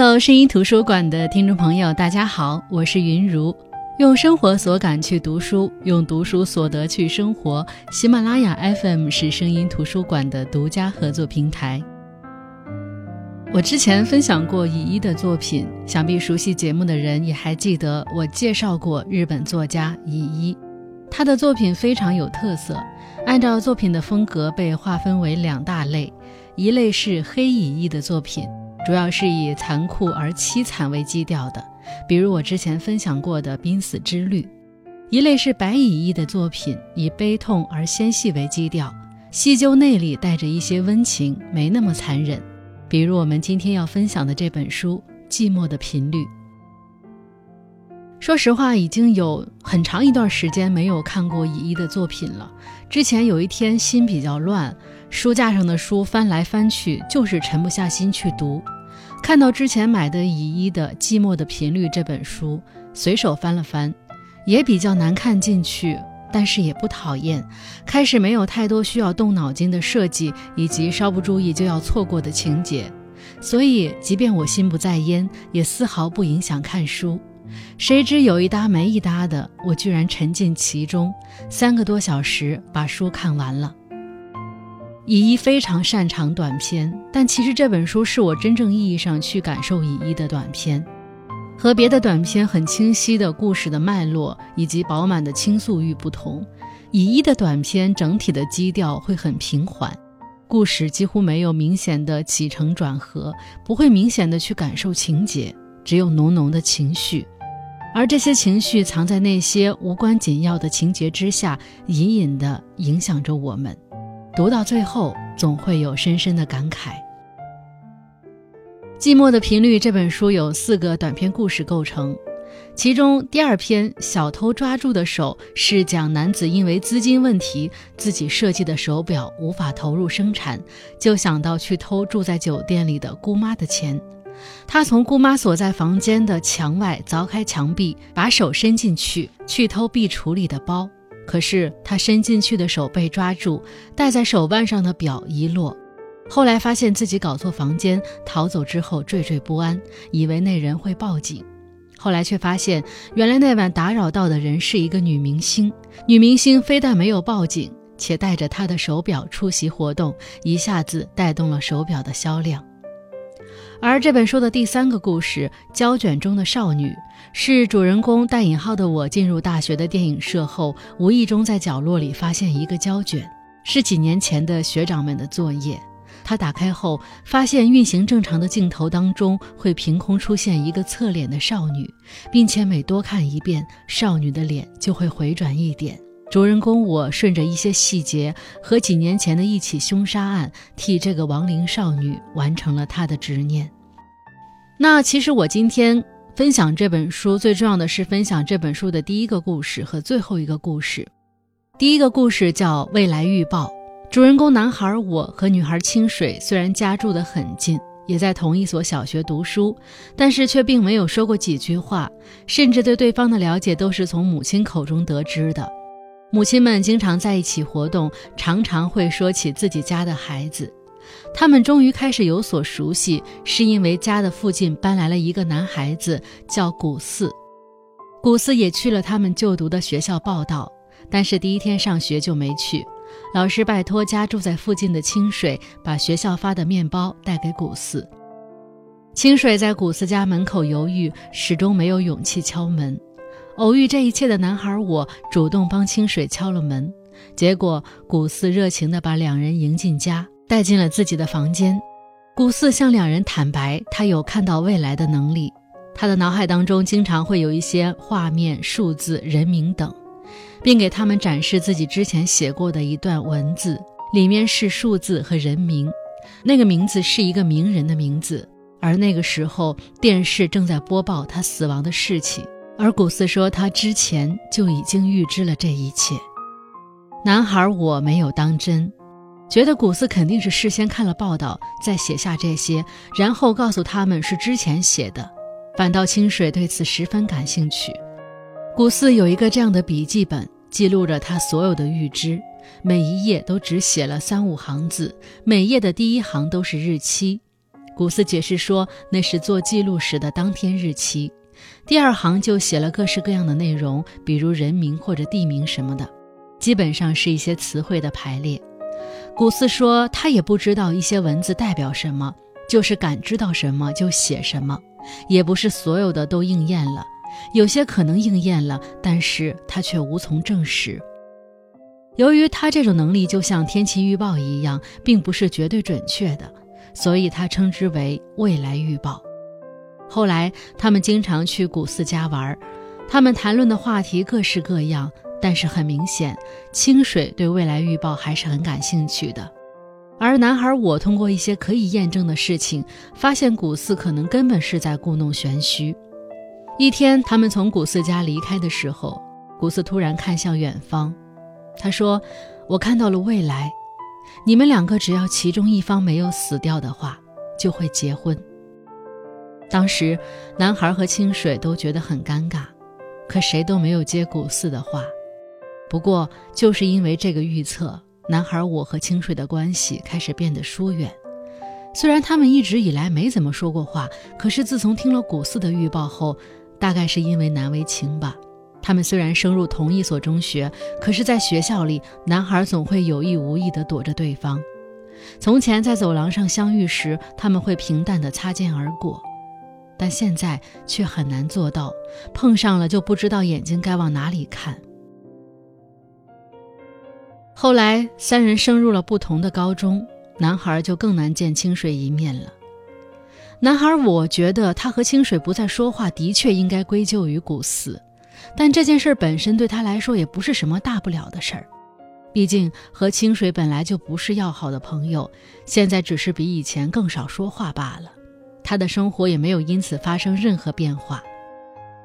Hello，声音图书馆的听众朋友，大家好，我是云如。用生活所感去读书，用读书所得去生活。喜马拉雅 FM 是声音图书馆的独家合作平台。我之前分享过乙一的作品，想必熟悉节目的人也还记得我介绍过日本作家乙一。他的作品非常有特色，按照作品的风格被划分为两大类，一类是黑乙一的作品。主要是以残酷而凄惨为基调的，比如我之前分享过的《濒死之旅》；一类是白蚁一的作品，以悲痛而纤细为基调，细究内里带着一些温情，没那么残忍。比如我们今天要分享的这本书《寂寞的频率》。说实话，已经有很长一段时间没有看过乙一的作品了。之前有一天心比较乱，书架上的书翻来翻去，就是沉不下心去读。看到之前买的乙一的《寂寞的频率》这本书，随手翻了翻，也比较难看进去，但是也不讨厌。开始没有太多需要动脑筋的设计，以及稍不注意就要错过的情节，所以即便我心不在焉，也丝毫不影响看书。谁知有一搭没一搭的，我居然沉浸其中，三个多小时把书看完了。乙一非常擅长短篇，但其实这本书是我真正意义上去感受乙一的短篇。和别的短篇很清晰的故事的脉络以及饱满的倾诉欲不同，乙一的短篇整体的基调会很平缓，故事几乎没有明显的起承转合，不会明显的去感受情节，只有浓浓的情绪，而这些情绪藏在那些无关紧要的情节之下，隐隐的影响着我们。读到最后，总会有深深的感慨。《寂寞的频率》这本书有四个短篇故事构成，其中第二篇《小偷抓住的手》是讲男子因为资金问题，自己设计的手表无法投入生产，就想到去偷住在酒店里的姑妈的钱。他从姑妈所在房间的墙外凿开墙壁，把手伸进去，去偷壁橱里的包。可是他伸进去的手被抓住，戴在手腕上的表遗落。后来发现自己搞错房间，逃走之后惴惴不安，以为那人会报警。后来却发现，原来那晚打扰到的人是一个女明星。女明星非但没有报警，且带着她的手表出席活动，一下子带动了手表的销量。而这本书的第三个故事《胶卷中的少女》，是主人公带引号的我进入大学的电影社后，无意中在角落里发现一个胶卷，是几年前的学长们的作业。他打开后，发现运行正常的镜头当中会凭空出现一个侧脸的少女，并且每多看一遍，少女的脸就会回转一点。主人公我顺着一些细节和几年前的一起凶杀案，替这个亡灵少女完成了她的执念。那其实我今天分享这本书，最重要的是分享这本书的第一个故事和最后一个故事。第一个故事叫《未来预报》，主人公男孩我和女孩清水虽然家住得很近，也在同一所小学读书，但是却并没有说过几句话，甚至对对方的了解都是从母亲口中得知的。母亲们经常在一起活动，常常会说起自己家的孩子。他们终于开始有所熟悉，是因为家的附近搬来了一个男孩子，叫古四。古四也去了他们就读的学校报道，但是第一天上学就没去。老师拜托家住在附近的清水把学校发的面包带给古四。清水在古四家门口犹豫，始终没有勇气敲门。偶遇这一切的男孩，我主动帮清水敲了门，结果古四热情地把两人迎进家，带进了自己的房间。古四向两人坦白，他有看到未来的能力，他的脑海当中经常会有一些画面、数字、人名等，并给他们展示自己之前写过的一段文字，里面是数字和人名，那个名字是一个名人的名字，而那个时候电视正在播报他死亡的事情。而古斯说，他之前就已经预知了这一切。男孩，我没有当真，觉得古斯肯定是事先看了报道，再写下这些，然后告诉他们是之前写的。反倒清水对此十分感兴趣。古斯有一个这样的笔记本，记录着他所有的预知，每一页都只写了三五行字，每页的第一行都是日期。古斯解释说，那是做记录时的当天日期。第二行就写了各式各样的内容，比如人名或者地名什么的，基本上是一些词汇的排列。古斯说，他也不知道一些文字代表什么，就是感知到什么就写什么，也不是所有的都应验了，有些可能应验了，但是他却无从证实。由于他这种能力就像天气预报一样，并不是绝对准确的，所以他称之为未来预报。后来，他们经常去古寺家玩，他们谈论的话题各式各样。但是很明显，清水对未来预报还是很感兴趣的。而男孩我通过一些可以验证的事情，发现古寺可能根本是在故弄玄虚。一天，他们从古寺家离开的时候，古寺突然看向远方，他说：“我看到了未来，你们两个只要其中一方没有死掉的话，就会结婚。”当时，男孩和清水都觉得很尴尬，可谁都没有接古寺的话。不过，就是因为这个预测，男孩我和清水的关系开始变得疏远。虽然他们一直以来没怎么说过话，可是自从听了古寺的预报后，大概是因为难为情吧。他们虽然升入同一所中学，可是在学校里，男孩总会有意无意地躲着对方。从前在走廊上相遇时，他们会平淡地擦肩而过。但现在却很难做到，碰上了就不知道眼睛该往哪里看。后来三人升入了不同的高中，男孩就更难见清水一面了。男孩，我觉得他和清水不再说话，的确应该归咎于古寺，但这件事本身对他来说也不是什么大不了的事儿，毕竟和清水本来就不是要好的朋友，现在只是比以前更少说话罢了。他的生活也没有因此发生任何变化，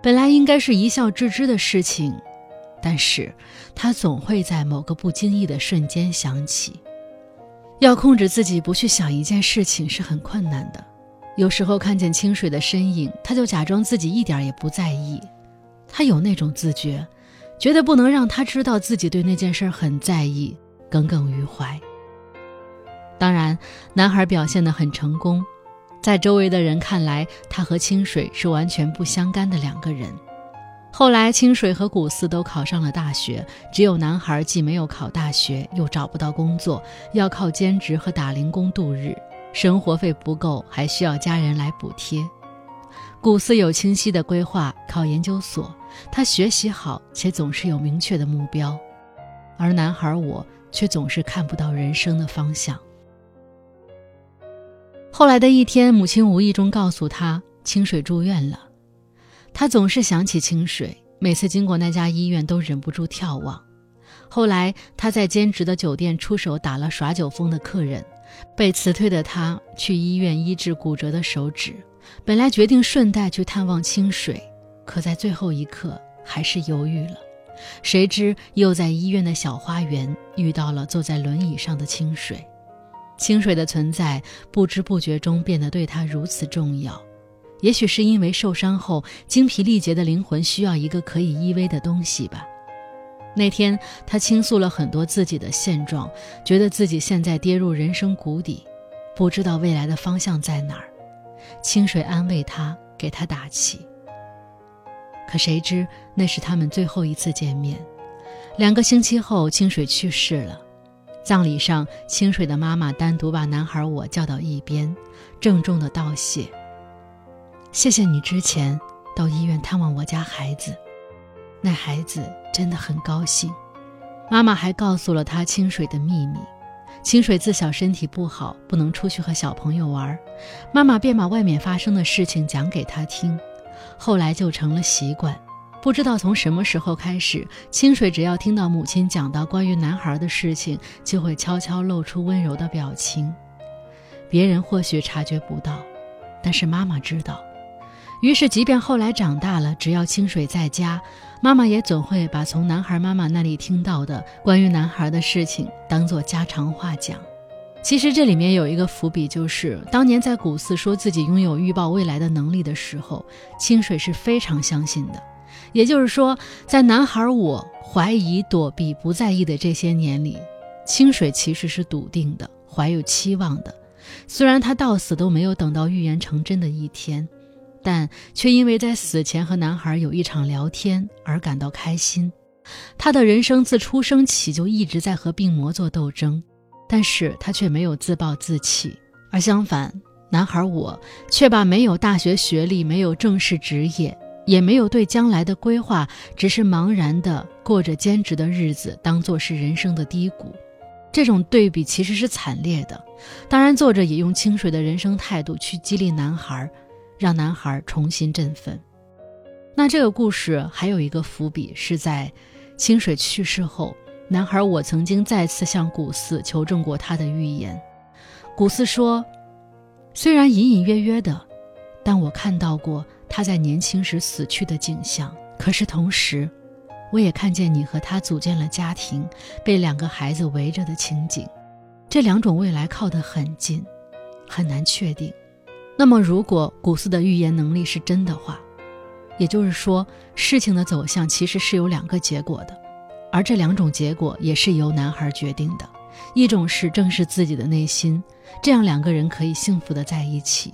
本来应该是一笑置之的事情，但是他总会在某个不经意的瞬间想起。要控制自己不去想一件事情是很困难的。有时候看见清水的身影，他就假装自己一点也不在意。他有那种自觉，觉得不能让他知道自己对那件事很在意，耿耿于怀。当然，男孩表现得很成功。在周围的人看来，他和清水是完全不相干的两个人。后来，清水和古寺都考上了大学，只有男孩既没有考大学，又找不到工作，要靠兼职和打零工度日，生活费不够，还需要家人来补贴。古寺有清晰的规划，考研究所，他学习好，且总是有明确的目标，而男孩我却总是看不到人生的方向。后来的一天，母亲无意中告诉他，清水住院了。他总是想起清水，每次经过那家医院都忍不住眺望。后来，他在兼职的酒店出手打了耍酒疯的客人，被辞退的他去医院医治骨折的手指。本来决定顺带去探望清水，可在最后一刻还是犹豫了。谁知又在医院的小花园遇到了坐在轮椅上的清水。清水的存在不知不觉中变得对他如此重要，也许是因为受伤后精疲力竭的灵魂需要一个可以依偎的东西吧。那天他倾诉了很多自己的现状，觉得自己现在跌入人生谷底，不知道未来的方向在哪儿。清水安慰他，给他打气。可谁知那是他们最后一次见面。两个星期后，清水去世了。葬礼上，清水的妈妈单独把男孩我叫到一边，郑重的道谢：“谢谢你之前到医院探望我家孩子，那孩子真的很高兴。”妈妈还告诉了他清水的秘密。清水自小身体不好，不能出去和小朋友玩，妈妈便把外面发生的事情讲给他听，后来就成了习惯。不知道从什么时候开始，清水只要听到母亲讲到关于男孩的事情，就会悄悄露出温柔的表情。别人或许察觉不到，但是妈妈知道。于是，即便后来长大了，只要清水在家，妈妈也总会把从男孩妈妈那里听到的关于男孩的事情当做家常话讲。其实这里面有一个伏笔，就是当年在古寺说自己拥有预报未来的能力的时候，清水是非常相信的。也就是说，在男孩我怀疑、躲避、不在意的这些年里，清水其实是笃定的，怀有期望的。虽然他到死都没有等到预言成真的一天，但却因为在死前和男孩有一场聊天而感到开心。他的人生自出生起就一直在和病魔做斗争，但是他却没有自暴自弃，而相反，男孩我却把没有大学学历、没有正式职业、也没有对将来的规划，只是茫然的过着兼职的日子，当做是人生的低谷。这种对比其实是惨烈的。当然，作者也用清水的人生态度去激励男孩，让男孩重新振奋。那这个故事还有一个伏笔，是在。清水去世后，男孩我曾经再次向古寺求证过他的预言。古寺说，虽然隐隐约约的，但我看到过他在年轻时死去的景象。可是同时，我也看见你和他组建了家庭，被两个孩子围着的情景。这两种未来靠得很近，很难确定。那么，如果古斯的预言能力是真的话，也就是说，事情的走向其实是有两个结果的，而这两种结果也是由男孩决定的。一种是正视自己的内心，这样两个人可以幸福的在一起；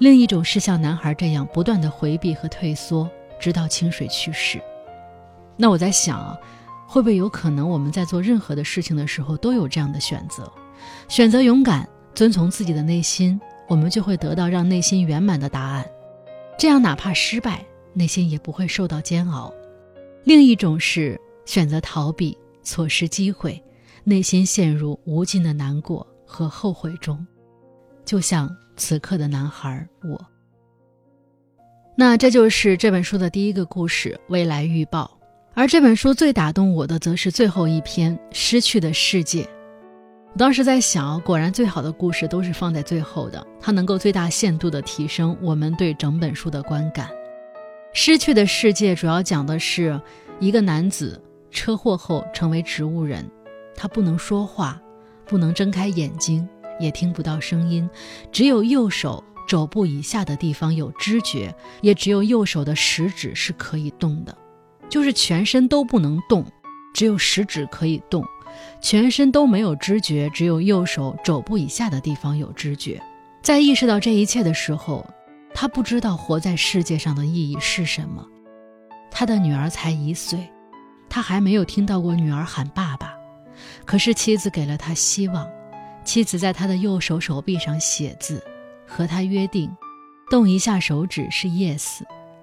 另一种是像男孩这样不断的回避和退缩，直到清水去世。那我在想啊，会不会有可能我们在做任何的事情的时候都有这样的选择？选择勇敢，遵从自己的内心，我们就会得到让内心圆满的答案。这样哪怕失败。内心也不会受到煎熬。另一种是选择逃避、错失机会，内心陷入无尽的难过和后悔中，就像此刻的男孩我。那这就是这本书的第一个故事《未来预报》，而这本书最打动我的，则是最后一篇《失去的世界》。我当时在想，果然最好的故事都是放在最后的，它能够最大限度地提升我们对整本书的观感。失去的世界主要讲的是一个男子车祸后成为植物人，他不能说话，不能睁开眼睛，也听不到声音，只有右手肘部以下的地方有知觉，也只有右手的食指是可以动的，就是全身都不能动，只有食指可以动，全身都没有知觉，只有右手肘部以下的地方有知觉。在意识到这一切的时候。他不知道活在世界上的意义是什么。他的女儿才一岁，他还没有听到过女儿喊爸爸。可是妻子给了他希望。妻子在他的右手手臂上写字，和他约定：动一下手指是 yes，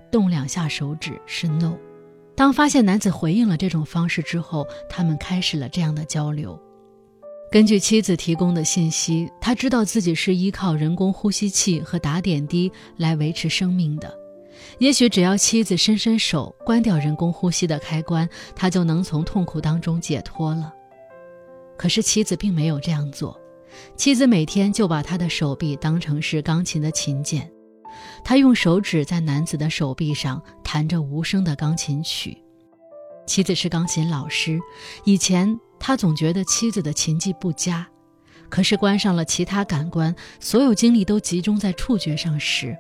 动两下手指是 no。当发现男子回应了这种方式之后，他们开始了这样的交流。根据妻子提供的信息，他知道自己是依靠人工呼吸器和打点滴来维持生命的。也许只要妻子伸伸手，关掉人工呼吸的开关，他就能从痛苦当中解脱了。可是妻子并没有这样做。妻子每天就把他的手臂当成是钢琴的琴键，他用手指在男子的手臂上弹着无声的钢琴曲。妻子是钢琴老师，以前。他总觉得妻子的琴技不佳，可是关上了其他感官，所有精力都集中在触觉上时，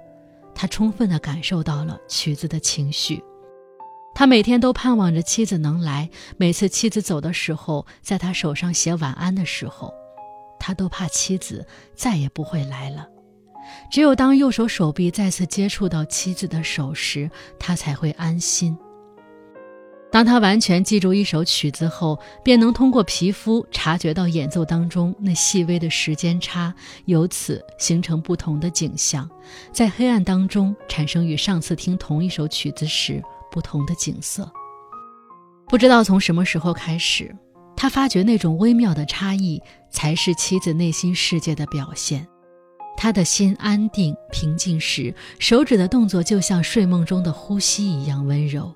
他充分的感受到了曲子的情绪。他每天都盼望着妻子能来，每次妻子走的时候，在他手上写晚安的时候，他都怕妻子再也不会来了。只有当右手手臂再次接触到妻子的手时，他才会安心。当他完全记住一首曲子后，便能通过皮肤察觉到演奏当中那细微的时间差，由此形成不同的景象，在黑暗当中产生与上次听同一首曲子时不同的景色。不知道从什么时候开始，他发觉那种微妙的差异才是妻子内心世界的表现。他的心安定平静时，手指的动作就像睡梦中的呼吸一样温柔。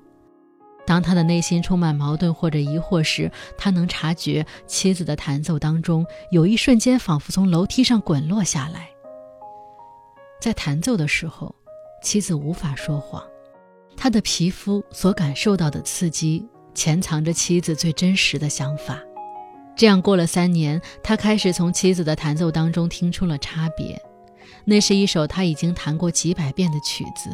当他的内心充满矛盾或者疑惑时，他能察觉妻子的弹奏当中有一瞬间仿佛从楼梯上滚落下来。在弹奏的时候，妻子无法说谎，他的皮肤所感受到的刺激潜藏着妻子最真实的想法。这样过了三年，他开始从妻子的弹奏当中听出了差别。那是一首他已经弹过几百遍的曲子。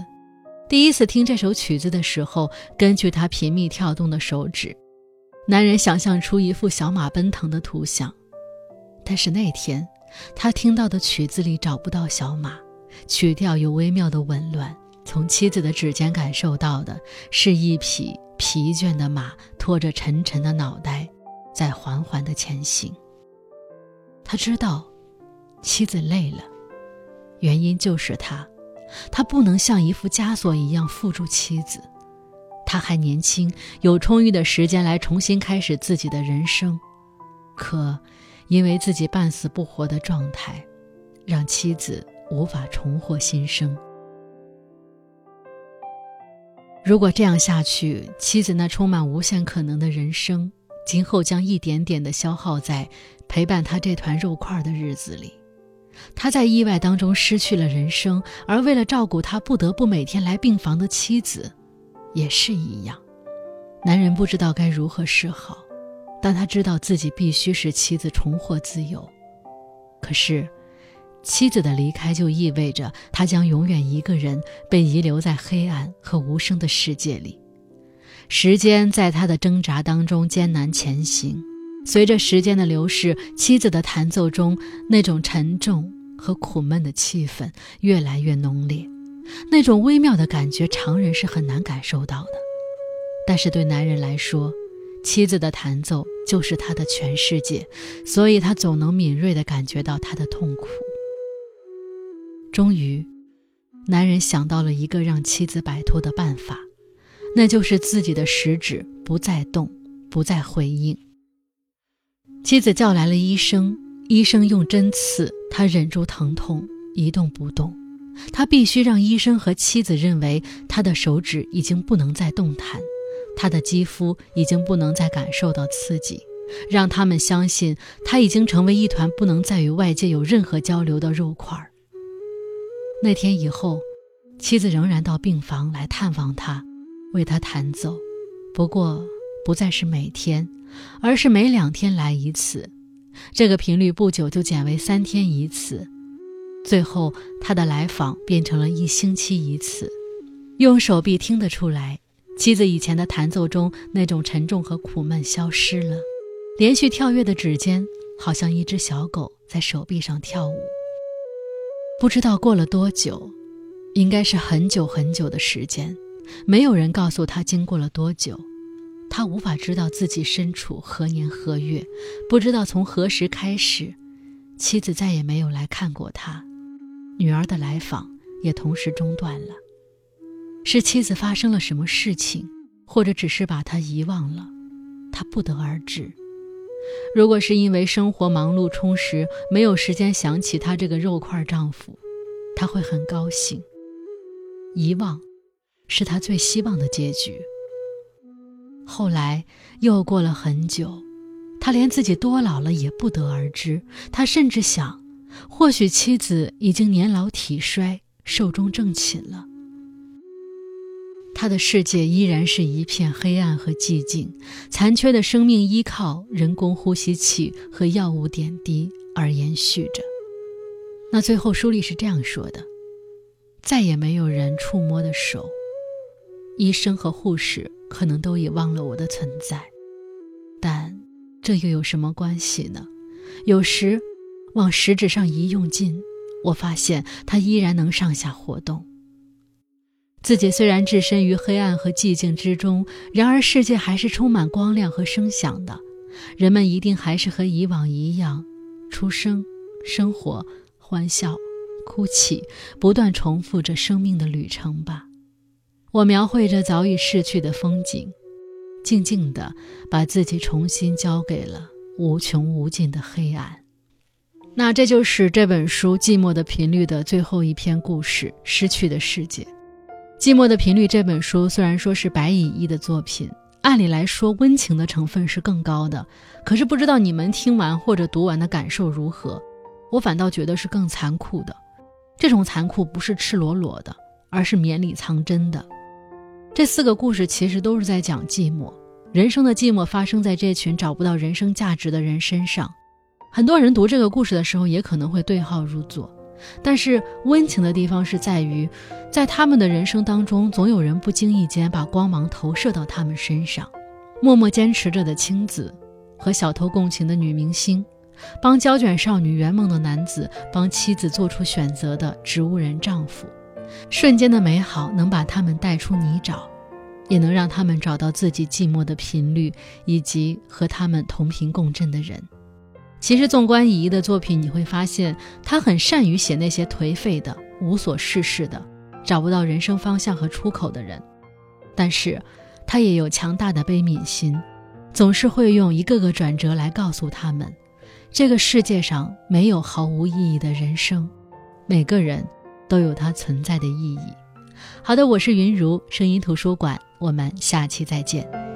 第一次听这首曲子的时候，根据他频密跳动的手指，男人想象出一幅小马奔腾的图像。但是那天，他听到的曲子里找不到小马，曲调有微妙的紊乱。从妻子的指尖感受到的是一匹疲倦的马拖着沉沉的脑袋，在缓缓的前行。他知道，妻子累了，原因就是他，他不能像一副枷锁一样缚住妻子。他还年轻，有充裕的时间来重新开始自己的人生，可因为自己半死不活的状态，让妻子无法重获新生。如果这样下去，妻子那充满无限可能的人生，今后将一点点地消耗在陪伴他这团肉块的日子里。他在意外当中失去了人生，而为了照顾他，不得不每天来病房的妻子，也是一样。男人不知道该如何是好，但他知道自己必须使妻子重获自由。可是。妻子的离开就意味着他将永远一个人被遗留在黑暗和无声的世界里。时间在他的挣扎当中艰难前行。随着时间的流逝，妻子的弹奏中那种沉重和苦闷的气氛越来越浓烈。那种微妙的感觉，常人是很难感受到的。但是对男人来说，妻子的弹奏就是他的全世界，所以他总能敏锐地感觉到他的痛苦。终于，男人想到了一个让妻子摆脱的办法，那就是自己的食指不再动，不再回应。妻子叫来了医生，医生用针刺他，忍住疼痛，一动不动。他必须让医生和妻子认为他的手指已经不能再动弹，他的肌肤已经不能再感受到刺激，让他们相信他已经成为一团不能再与外界有任何交流的肉块。那天以后，妻子仍然到病房来探望他，为他弹奏，不过不再是每天，而是每两天来一次。这个频率不久就减为三天一次，最后他的来访变成了一星期一次。用手臂听得出来，妻子以前的弹奏中那种沉重和苦闷消失了，连续跳跃的指尖好像一只小狗在手臂上跳舞。不知道过了多久，应该是很久很久的时间。没有人告诉他经过了多久，他无法知道自己身处何年何月，不知道从何时开始，妻子再也没有来看过他，女儿的来访也同时中断了。是妻子发生了什么事情，或者只是把他遗忘了，他不得而知。如果是因为生活忙碌充实，没有时间想起她这个肉块丈夫，他会很高兴。遗忘，是他最希望的结局。后来又过了很久，他连自己多老了也不得而知。他甚至想，或许妻子已经年老体衰，寿终正寝了。他的世界依然是一片黑暗和寂静，残缺的生命依靠人工呼吸器和药物点滴而延续着。那最后书里是这样说的：再也没有人触摸的手，医生和护士可能都已忘了我的存在，但这又有什么关系呢？有时往食指上一用劲，我发现它依然能上下活动。自己虽然置身于黑暗和寂静之中，然而世界还是充满光亮和声响的。人们一定还是和以往一样，出生、生活、欢笑、哭泣，不断重复着生命的旅程吧。我描绘着早已逝去的风景，静静地把自己重新交给了无穷无尽的黑暗。那这就是这本书《寂寞的频率》的最后一篇故事——失去的世界。《寂寞的频率》这本书虽然说是白蚁一的作品，按理来说温情的成分是更高的，可是不知道你们听完或者读完的感受如何？我反倒觉得是更残酷的。这种残酷不是赤裸裸的，而是绵里藏针的。这四个故事其实都是在讲寂寞，人生的寂寞发生在这群找不到人生价值的人身上。很多人读这个故事的时候，也可能会对号入座。但是温情的地方是在于，在他们的人生当中，总有人不经意间把光芒投射到他们身上。默默坚持着的青子，和小偷共情的女明星，帮胶卷少女圆梦的男子，帮妻子做出选择的植物人丈夫。瞬间的美好能把他们带出泥沼，也能让他们找到自己寂寞的频率，以及和他们同频共振的人。其实，纵观乙一的作品，你会发现他很善于写那些颓废的、无所事事的、找不到人生方向和出口的人，但是他也有强大的悲悯心，总是会用一个个转折来告诉他们，这个世界上没有毫无意义的人生，每个人。都有它存在的意义。好的，我是云如声音图书馆，我们下期再见。